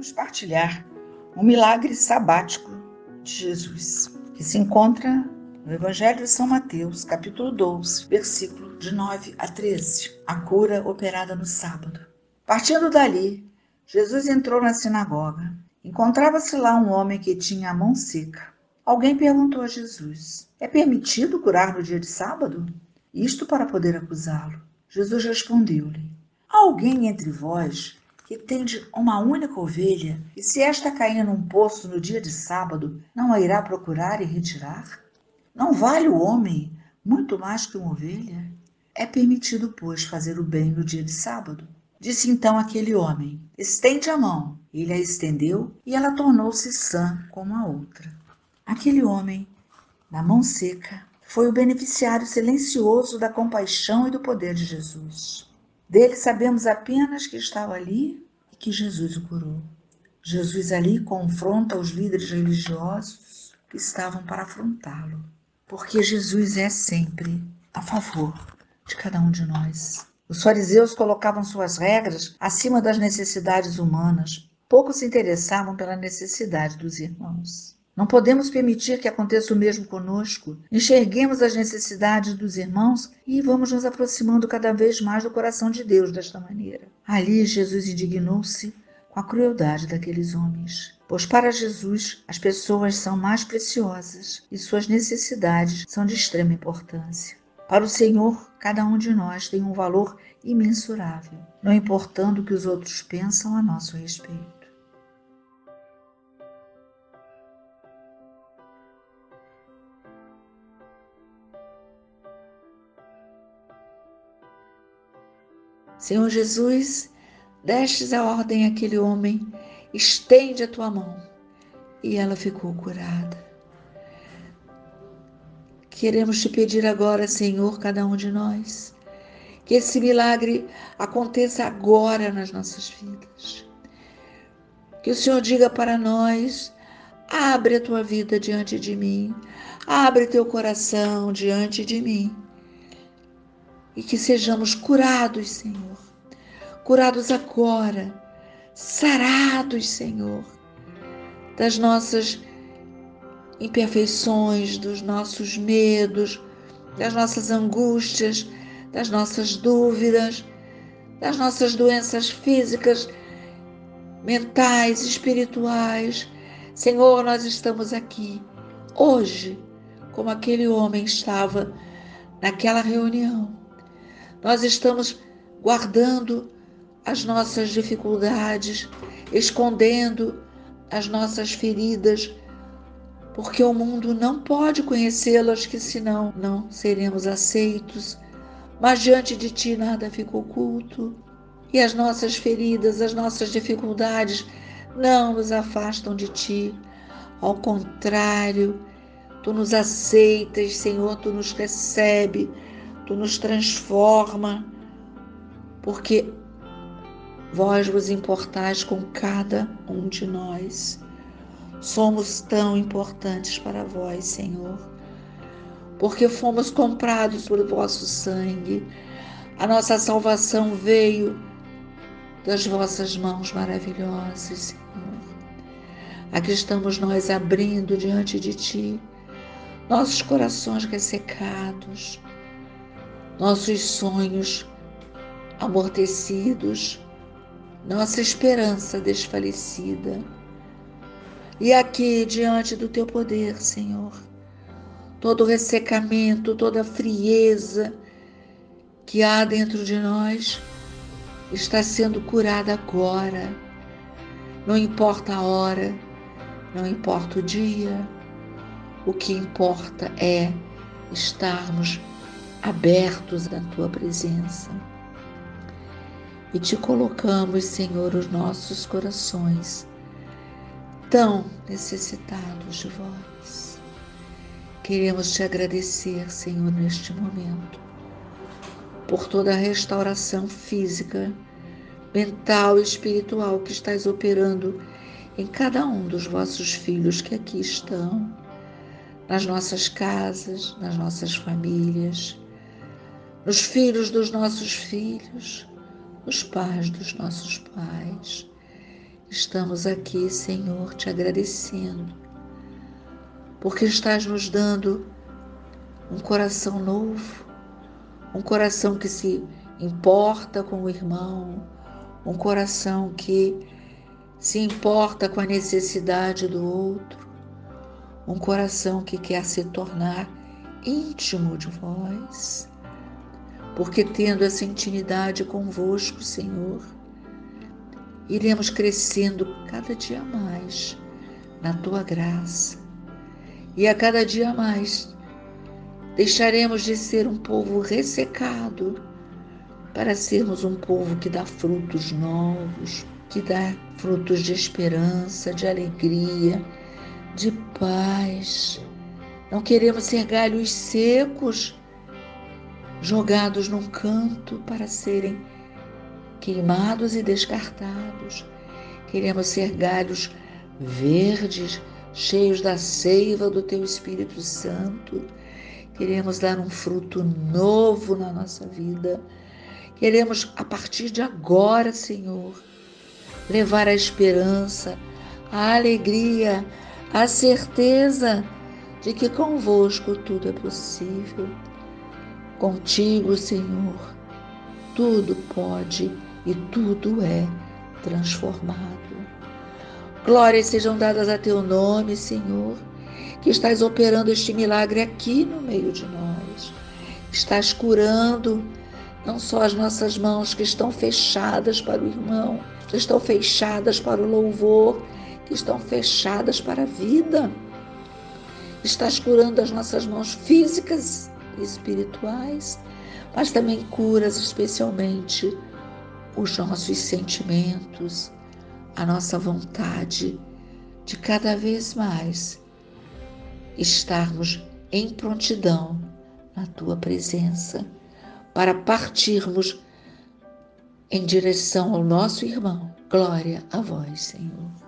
vamos partilhar um milagre sabático de Jesus, que se encontra no Evangelho de São Mateus, capítulo 12, versículo de 9 a 13, a cura operada no sábado. Partindo dali, Jesus entrou na sinagoga. Encontrava-se lá um homem que tinha a mão seca. Alguém perguntou a Jesus: É permitido curar no dia de sábado? Isto para poder acusá-lo. Jesus respondeu-lhe: alguém entre vós que tende uma única ovelha, e se esta cair num poço no dia de sábado, não a irá procurar e retirar? Não vale o homem muito mais que uma ovelha? É permitido, pois, fazer o bem no dia de sábado. Disse então aquele homem: Estende a mão. Ele a estendeu e ela tornou-se sã como a outra. Aquele homem, da mão seca, foi o beneficiário silencioso da compaixão e do poder de Jesus. Dele sabemos apenas que estava ali e que Jesus o curou. Jesus ali confronta os líderes religiosos que estavam para afrontá-lo, porque Jesus é sempre a favor de cada um de nós. Os fariseus colocavam suas regras acima das necessidades humanas, pouco se interessavam pela necessidade dos irmãos. Não podemos permitir que aconteça o mesmo conosco. Enxerguemos as necessidades dos irmãos e vamos nos aproximando cada vez mais do coração de Deus desta maneira. Ali Jesus indignou-se com a crueldade daqueles homens. Pois para Jesus as pessoas são mais preciosas e suas necessidades são de extrema importância. Para o Senhor, cada um de nós tem um valor imensurável, não importando o que os outros pensam a nosso respeito. Senhor Jesus, destes a ordem àquele homem, estende a tua mão. E ela ficou curada. Queremos te pedir agora, Senhor, cada um de nós, que esse milagre aconteça agora nas nossas vidas. Que o Senhor diga para nós: abre a tua vida diante de mim, abre teu coração diante de mim e que sejamos curados, Senhor. Curados agora, sarados, Senhor, das nossas imperfeições, dos nossos medos, das nossas angústias, das nossas dúvidas, das nossas doenças físicas, mentais, espirituais. Senhor, nós estamos aqui hoje, como aquele homem estava naquela reunião nós estamos guardando as nossas dificuldades, escondendo as nossas feridas, porque o mundo não pode conhecê-las, que senão não seremos aceitos. Mas diante de ti nada fica oculto, e as nossas feridas, as nossas dificuldades não nos afastam de ti. Ao contrário, tu nos aceitas, Senhor, tu nos recebe tu nos transforma, porque vós vos importais com cada um de nós. Somos tão importantes para vós, Senhor, porque fomos comprados por vosso sangue. A nossa salvação veio das vossas mãos maravilhosas, Senhor. Aqui estamos nós abrindo diante de Ti nossos corações ressecados, nossos sonhos amortecidos, nossa esperança desfalecida. E aqui, diante do teu poder, Senhor, todo ressecamento, toda frieza que há dentro de nós está sendo curada agora. Não importa a hora, não importa o dia, o que importa é estarmos abertos na tua presença. E te colocamos, Senhor, os nossos corações tão necessitados de vós. Queremos te agradecer, Senhor, neste momento, por toda a restauração física, mental e espiritual que estás operando em cada um dos vossos filhos que aqui estão, nas nossas casas, nas nossas famílias nos filhos dos nossos filhos, nos pais dos nossos pais. estamos aqui, Senhor, te agradecendo, porque estás nos dando um coração novo, um coração que se importa com o irmão, um coração que se importa com a necessidade do outro, um coração que quer se tornar íntimo de vós, porque tendo essa intimidade convosco, Senhor, iremos crescendo cada dia mais na tua graça. E a cada dia mais deixaremos de ser um povo ressecado para sermos um povo que dá frutos novos, que dá frutos de esperança, de alegria, de paz. Não queremos ser galhos secos jogados num canto para serem queimados e descartados. Queremos ser galhos verdes, cheios da seiva do Teu Espírito Santo. Queremos dar um fruto novo na nossa vida. Queremos, a partir de agora, Senhor, levar a esperança, a alegria, a certeza de que convosco tudo é possível. Contigo, Senhor, tudo pode e tudo é transformado. Glórias sejam dadas a teu nome, Senhor, que estás operando este milagre aqui no meio de nós. Estás curando não só as nossas mãos que estão fechadas para o irmão, que estão fechadas para o louvor, que estão fechadas para a vida. Estás curando as nossas mãos físicas espirituais, mas também curas especialmente os nossos sentimentos, a nossa vontade de cada vez mais estarmos em prontidão na tua presença para partirmos em direção ao nosso irmão. Glória a vós, Senhor.